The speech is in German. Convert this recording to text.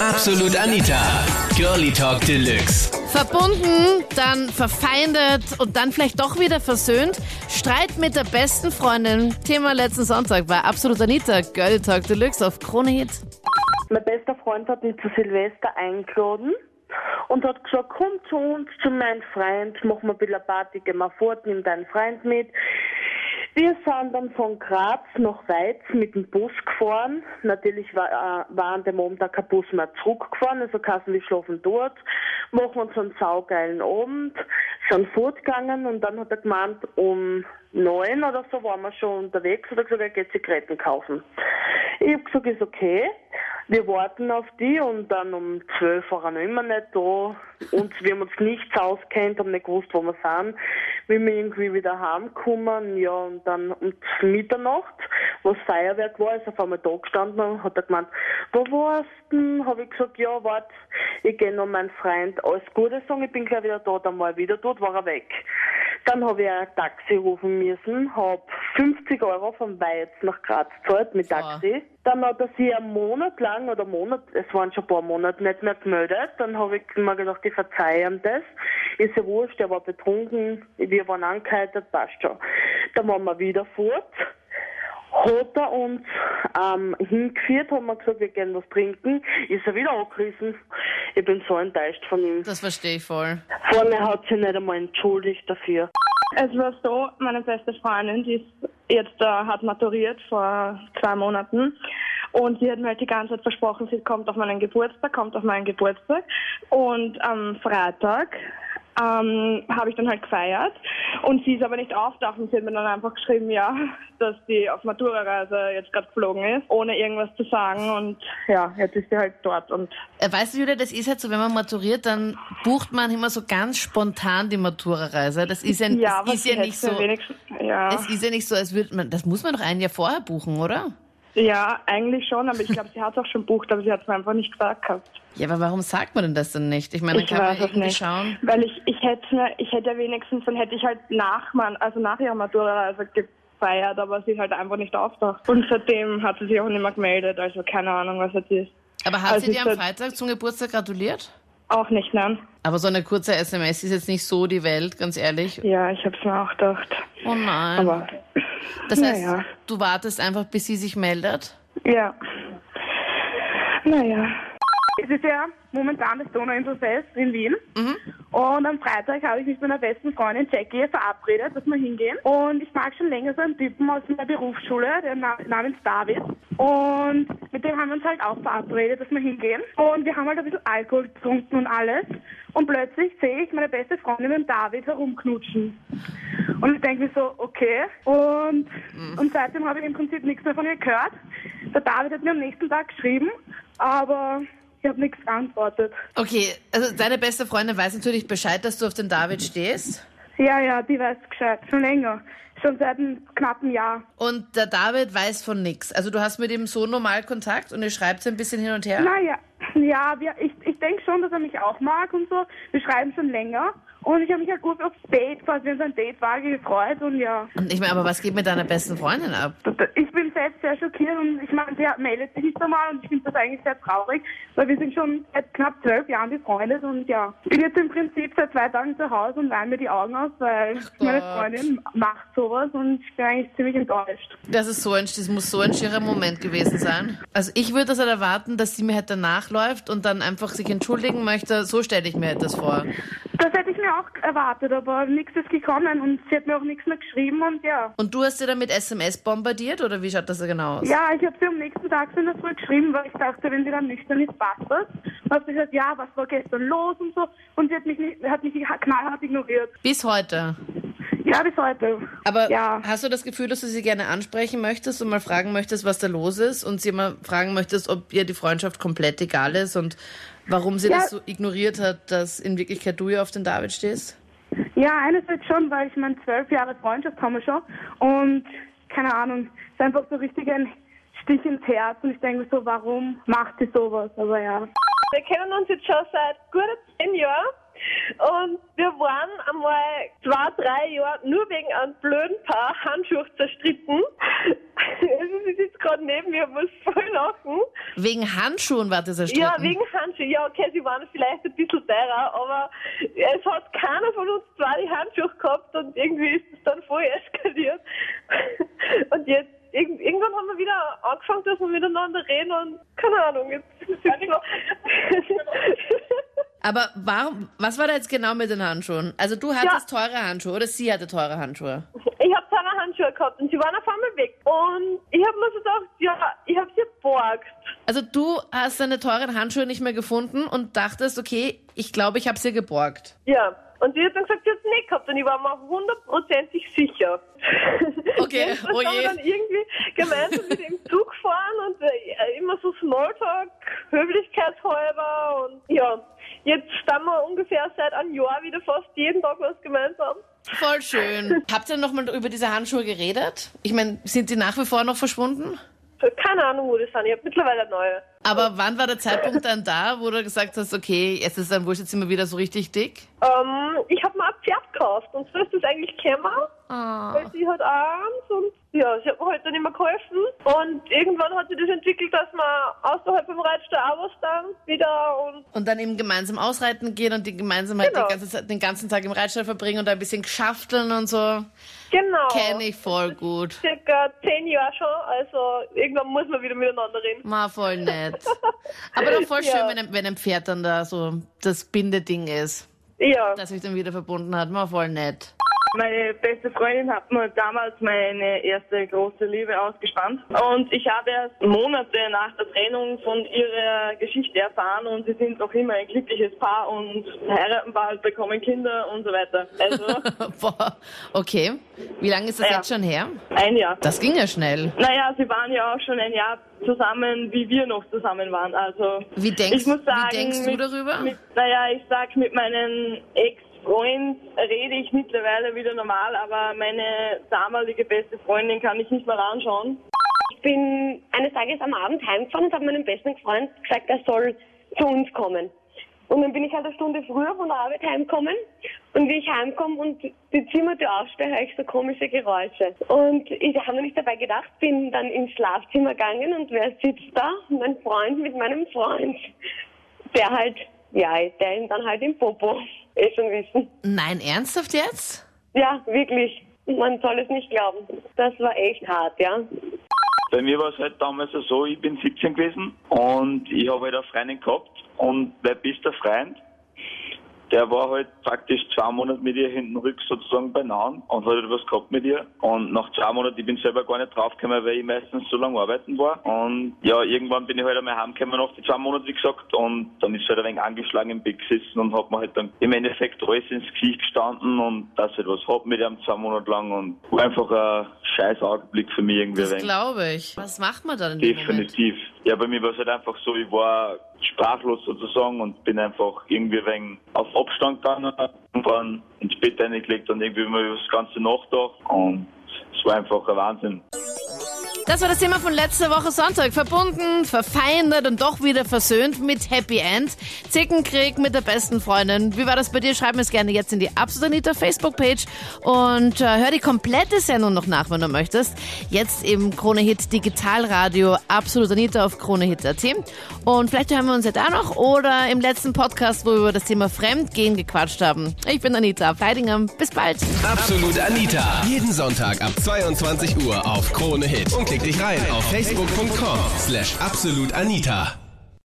Absolut Anita. Girlie Talk Deluxe. Verbunden, dann verfeindet und dann vielleicht doch wieder versöhnt. Streit mit der besten Freundin. Thema letzten Sonntag bei Absolut Anita. Girlie Talk Deluxe auf Krone Hit. Mein bester Freund hat mich zu Silvester eingeladen und hat gesagt, komm zu uns, zu meinem Freund, mach mal ein bisschen Party, geh mal fort, nimm deinen Freund mit. Wir sind dann von Graz nach Weiz mit dem Bus gefahren. Natürlich war, äh, war an dem Abend kein Bus mehr zurückgefahren, also kassen wir schlafen dort, machen uns einen saugeilen Abend, sind fortgegangen und dann hat er gemeint, um neun oder so waren wir schon unterwegs, hat er gesagt, er geht Zigaretten kaufen. Ich hab gesagt, ist okay. Wir warten auf die und dann um zwölf war er noch immer nicht da. Und wir haben uns nichts auskennt, haben nicht gewusst, wo wir sind. Wir irgendwie wieder heimkommen, ja, und dann um Mitternacht, wo das Feuerwerk war, ist auf einmal da gestanden und hat er gemeint, wo warst du? Habe ich gesagt, ja, warte, ich gehe noch meinen Freund alles Gute sagen, ich bin gleich wieder da, dann war er wieder dort, war er weg. Dann habe ich ein Taxi rufen müssen, habe 50 Euro von Weiz nach Graz gezahlt mit Taxi. Dann hat er sich einen Monat lang oder Monat, es waren schon ein paar Monate nicht mehr gemeldet. Dann habe ich mir gedacht, ich verzeihe ihm das. Ist ja wurscht, er war betrunken, wir waren angeheitert, passt schon. Dann waren wir wieder fort. Hat er uns ähm, hingeführt, haben wir gesagt, wir gehen was trinken. Ist er wieder angerissen. Ich bin so enttäuscht von ihm. Das verstehe ich voll. Vorne hat sich nicht einmal entschuldigt dafür. Es war so, meine beste Freundin, die ist jetzt äh, hat maturiert vor zwei Monaten. Und sie hat mir halt die ganze Zeit versprochen, sie kommt auf meinen Geburtstag, kommt auf meinen Geburtstag. Und am Freitag ähm, habe ich dann halt gefeiert und sie ist aber nicht auftaucht und sie hat mir dann einfach geschrieben, ja, dass sie auf Matura-Reise jetzt gerade geflogen ist, ohne irgendwas zu sagen und ja, jetzt ist sie halt dort und Äh, Weißt du, Julia, das ist halt so, wenn man maturiert, dann bucht man immer so ganz spontan die Matura-Reise. Das ist ja, ja, das ist ja nicht so. ja. Es ist ja nicht so, als würde man. Das muss man doch ein Jahr vorher buchen, oder? Ja, eigentlich schon, aber ich glaube, sie hat es auch schon bucht, aber sie hat es mir einfach nicht gesagt gehabt. Ja, aber warum sagt man denn das dann nicht? Ich meine, Ich kann man es irgendwie nicht. schauen. Weil ich, ich hätte mir, ich hätte wenigstens, dann hätte ich halt nach man, also nach ihrer Matura also gefeiert, aber sie ist halt einfach nicht auftaucht. Und seitdem hat sie sich auch nicht mehr gemeldet, also keine Ahnung, was jetzt ist. Aber hat Also sie dir am Freitag zum Geburtstag gratuliert? Auch nicht, nein. Aber so eine kurze SMS ist jetzt nicht so die Welt, ganz ehrlich. Ja, ich hab's mir auch gedacht. Oh nein. Aber, das heißt, naja. du wartest einfach, bis sie sich meldet? ja. Naja. Es ist ja momentan das Donauinselfest in Wien. Und am Freitag habe ich mich mit meiner besten Freundin Jackie verabredet, dass wir hingehen. Und ich mag schon länger so einen Typen aus meiner Berufsschule, der na namens David. Und mit dem haben wir uns halt auch verabredet, dass wir hingehen. Und wir haben halt ein bisschen Alkohol getrunken und alles. Und plötzlich sehe ich meine beste Freundin mit David herumknutschen. Und ich denke mir so, okay. Und, und seitdem habe ich im Prinzip nichts mehr von ihr gehört. Der David hat mir am nächsten Tag geschrieben, aber ich habe nichts geantwortet. Okay, also deine beste Freundin weiß natürlich Bescheid, dass du auf den David stehst. Ja, ja, die weiß Bescheid. Schon länger. Schon seit einem knappen Jahr. Und der David weiß von nix. Also du hast mit ihm so normal Kontakt und ihr schreibt ein bisschen hin und her. Naja, ja, wir, ich, ich denke schon, dass er mich auch mag und so. Wir schreiben schon länger. Und ich habe mich halt gut aufs Date, quasi wenn es ein Date war, gefreut und ja. Und ich meine, aber was geht mit deiner besten Freundin ab? Ich bin selbst sehr schockiert und ich meine, der meldet sich nicht einmal und ich finde das eigentlich sehr traurig, weil wir sind schon seit knapp zwölf Jahren befreundet und ja. Ich bin jetzt im Prinzip seit zwei Tagen zu Hause und weine mir die Augen aus, weil meine Gott. Freundin macht sowas und ich bin eigentlich ziemlich enttäuscht. Das ist so ein, das muss so ein schierer Moment gewesen sein. Also ich würde das halt erwarten, dass sie mir halt danach läuft und dann einfach sich entschuldigen möchte. So stelle ich mir halt das vor. Das hätte ich mir auch erwartet, aber nichts ist gekommen und sie hat mir auch nichts mehr geschrieben und ja. Und du hast sie dann mit SMS bombardiert oder wie schaut das genau aus? Ja, ich habe sie am nächsten Tag so in der Früh geschrieben, weil ich dachte, wenn sie dann nüchtern ist, passt das. Und habe gesagt, ja, was war gestern los und so. Und sie hat mich, nicht, hat mich knallhart ignoriert. Bis heute. Ja, bis heute. Aber ja. hast du das Gefühl, dass du sie gerne ansprechen möchtest und mal fragen möchtest, was da los ist und sie mal fragen möchtest, ob ihr die Freundschaft komplett egal ist und warum sie Ja. das so ignoriert hat, dass in Wirklichkeit du ja auf den David stehst? Ja, einerseits schon, weil ich meine, zwölf Jahre Freundschaft haben wir schon. Und keine Ahnung, es ist einfach so richtig ein Stich ins Herz. Und ich denke mir so, warum macht sie sowas? Aber ja. Wir kennen uns jetzt schon seit gut zehn Jahren Und wir waren einmal zwei, drei Jahre nur wegen einem blöden Paar Handschuhe zerstritten. Sie ist jetzt gerade neben mir, muss voll lachen. Wegen Handschuhen war das erstritten. Ja, wegen Handschuhe. Ja, okay, sie waren vielleicht ein bisschen teurer, aber es hat keiner von uns zwei die Handschuhe gehabt und irgendwie ist es dann voll eskaliert. Und jetzt, irg irgendwann haben wir wieder angefangen, dass wir miteinander reden und keine Ahnung, jetzt ist es. Aber warum, was war da jetzt genau mit den Handschuhen? Also du hattest teure Handschuhe oder sie hatte teure Handschuhe? Ich habe teure Handschuhe gehabt und sie waren auf einmal weg. Und ich habe mir so gedacht, ja, ich habe sie geborgt. Also du hast deine teuren Handschuhe nicht mehr gefunden und dachtest, okay, ich glaube, ich habe sie geborgt. Ja. Und sie hat dann gesagt, sie hat es nicht gehabt und ich war mir hundertprozentig sicher. Okay, Jedenfalls oh haben wir je. dann irgendwie gemeinsam mit dem Zug gefahren und äh, immer so Smalltalk, höflichkeitshalber und ja. Jetzt sind wir ungefähr seit einem Jahr wieder fast jeden Tag was gemeinsam. Voll schön. Habt ihr nochmal über diese Handschuhe geredet? Ich meine, sind die nach wie vor noch verschwunden? Keine Ahnung, wo das sind. Ich habe mittlerweile neue. Aber wann war der Zeitpunkt dann da, wo du gesagt hast, okay, jetzt ist dann wurscht, jetzt wir wieder so richtig dick? Ähm, ich habe mir ein Pferd gekauft und so ist das eigentlich gekommen. Ah. Weil sie hat eins und ja, sie hat mir heute dann immer geholfen. Und irgendwann hat sich das entwickelt, dass man außerhalb vom Reitstall auch was dann wieder und Und dann eben gemeinsam ausreiten gehen und die gemeinsam halt Genau. die ganze Zeit, den ganzen Tag im Reitstall verbringen und ein bisschen schafteln und so. genau. Kenne ich voll gut. Circa zehn Jahre schon, also irgendwann muss man wieder miteinander reden. Ma, voll nett. Aber doch voll schön, Ja. wenn, ein, wenn ein Pferd dann da so das Bindeding ist, Ja. das sich dann wieder verbunden hat. Ma, voll nett. Meine beste Freundin hat mir damals meine erste große Liebe ausgespannt. Und ich habe erst Monate nach der Trennung von ihrer Geschichte erfahren und sie sind noch immer ein glückliches Paar und heiraten bald, bekommen Kinder und so weiter. Also Boah, okay. Wie lange ist das Ja. jetzt schon her? ein Jahr. Das ging ja schnell. Naja, sie waren ja auch schon ein Jahr zusammen, wie wir noch zusammen waren. Also Wie denkst, ich muss sagen, wie denkst du mit, darüber? Mit, naja, ich sag, mit meinem Ex-Freund rede ich mittlerweile wieder normal, aber meine damalige beste Freundin kann ich nicht mehr anschauen. Ich bin eines Tages am Abend heimgefahren und habe meinem besten Freund gesagt, er soll zu uns kommen. Und dann bin ich halt eine Stunde früher von der Arbeit heimgekommen. Und wie ich heimkomme und die Zimmertür aufstehe, höre ich so komische Geräusche. Und ich habe mir nicht dabei gedacht, bin dann ins Schlafzimmer gegangen und wer sitzt da? Mein Freund mit meinem Freund. Der halt, ja, der ihm dann halt im Popo. Eh schon wissen. Nein, ernsthaft jetzt? Ja, wirklich. Man soll es nicht glauben. Das war echt hart, ja. Bei mir war es halt damals so, ich bin 17 gewesen und ich habe halt eine Freundin gehabt und mein bester Freund, der war halt praktisch zwei Monate mit ihr hinten rück sozusagen beieinander und hat halt was gehabt mit ihr. Und nach zwei Monaten, ich bin selber gar nicht draufgekommen, weil ich meistens so lange arbeiten war. Und ja, irgendwann bin ich halt einmal heimgekommen nach den zwei Monaten, wie gesagt, und dann ist halt ein wenig angeschlagen im Bett gesessen und hat mir halt dann im Endeffekt alles ins Gesicht gestanden und dass ich halt was hab mit ihm zwei Monate lang und war einfach ein scheiß Augenblick für mich irgendwie. Das glaube ich. Was macht man dann in? Definitiv. Ja, bei mir war es halt einfach so, ich war sprachlos sozusagen und bin einfach irgendwie wegen auf Abstand gegangen und dann ins Bett reingelegt und irgendwie über das Ganze nachgedacht und es war einfach ein Wahnsinn. Das war das Thema von letzter Woche Sonntag. Verbunden, verfeindet und doch wieder versöhnt mit Happy End. Zickenkrieg mit der besten Freundin. Wie war das bei dir? Schreib mir es gerne jetzt in die Absolut Anita Facebook-Page und äh, hör die komplette Sendung noch nach, wenn du möchtest. Jetzt im Krone Hit Digitalradio Absolut Anita auf KroneHit.at. Und vielleicht hören wir uns ja da noch oder im letzten Podcast, wo wir über das Thema Fremdgehen gequatscht haben. Ich bin Anita Fleidinger. Bis bald. Absolut Anita. Jeden Sonntag ab 22 Uhr auf Krone Hit. Und klick dich rein auf facebook.com slash absolutanita.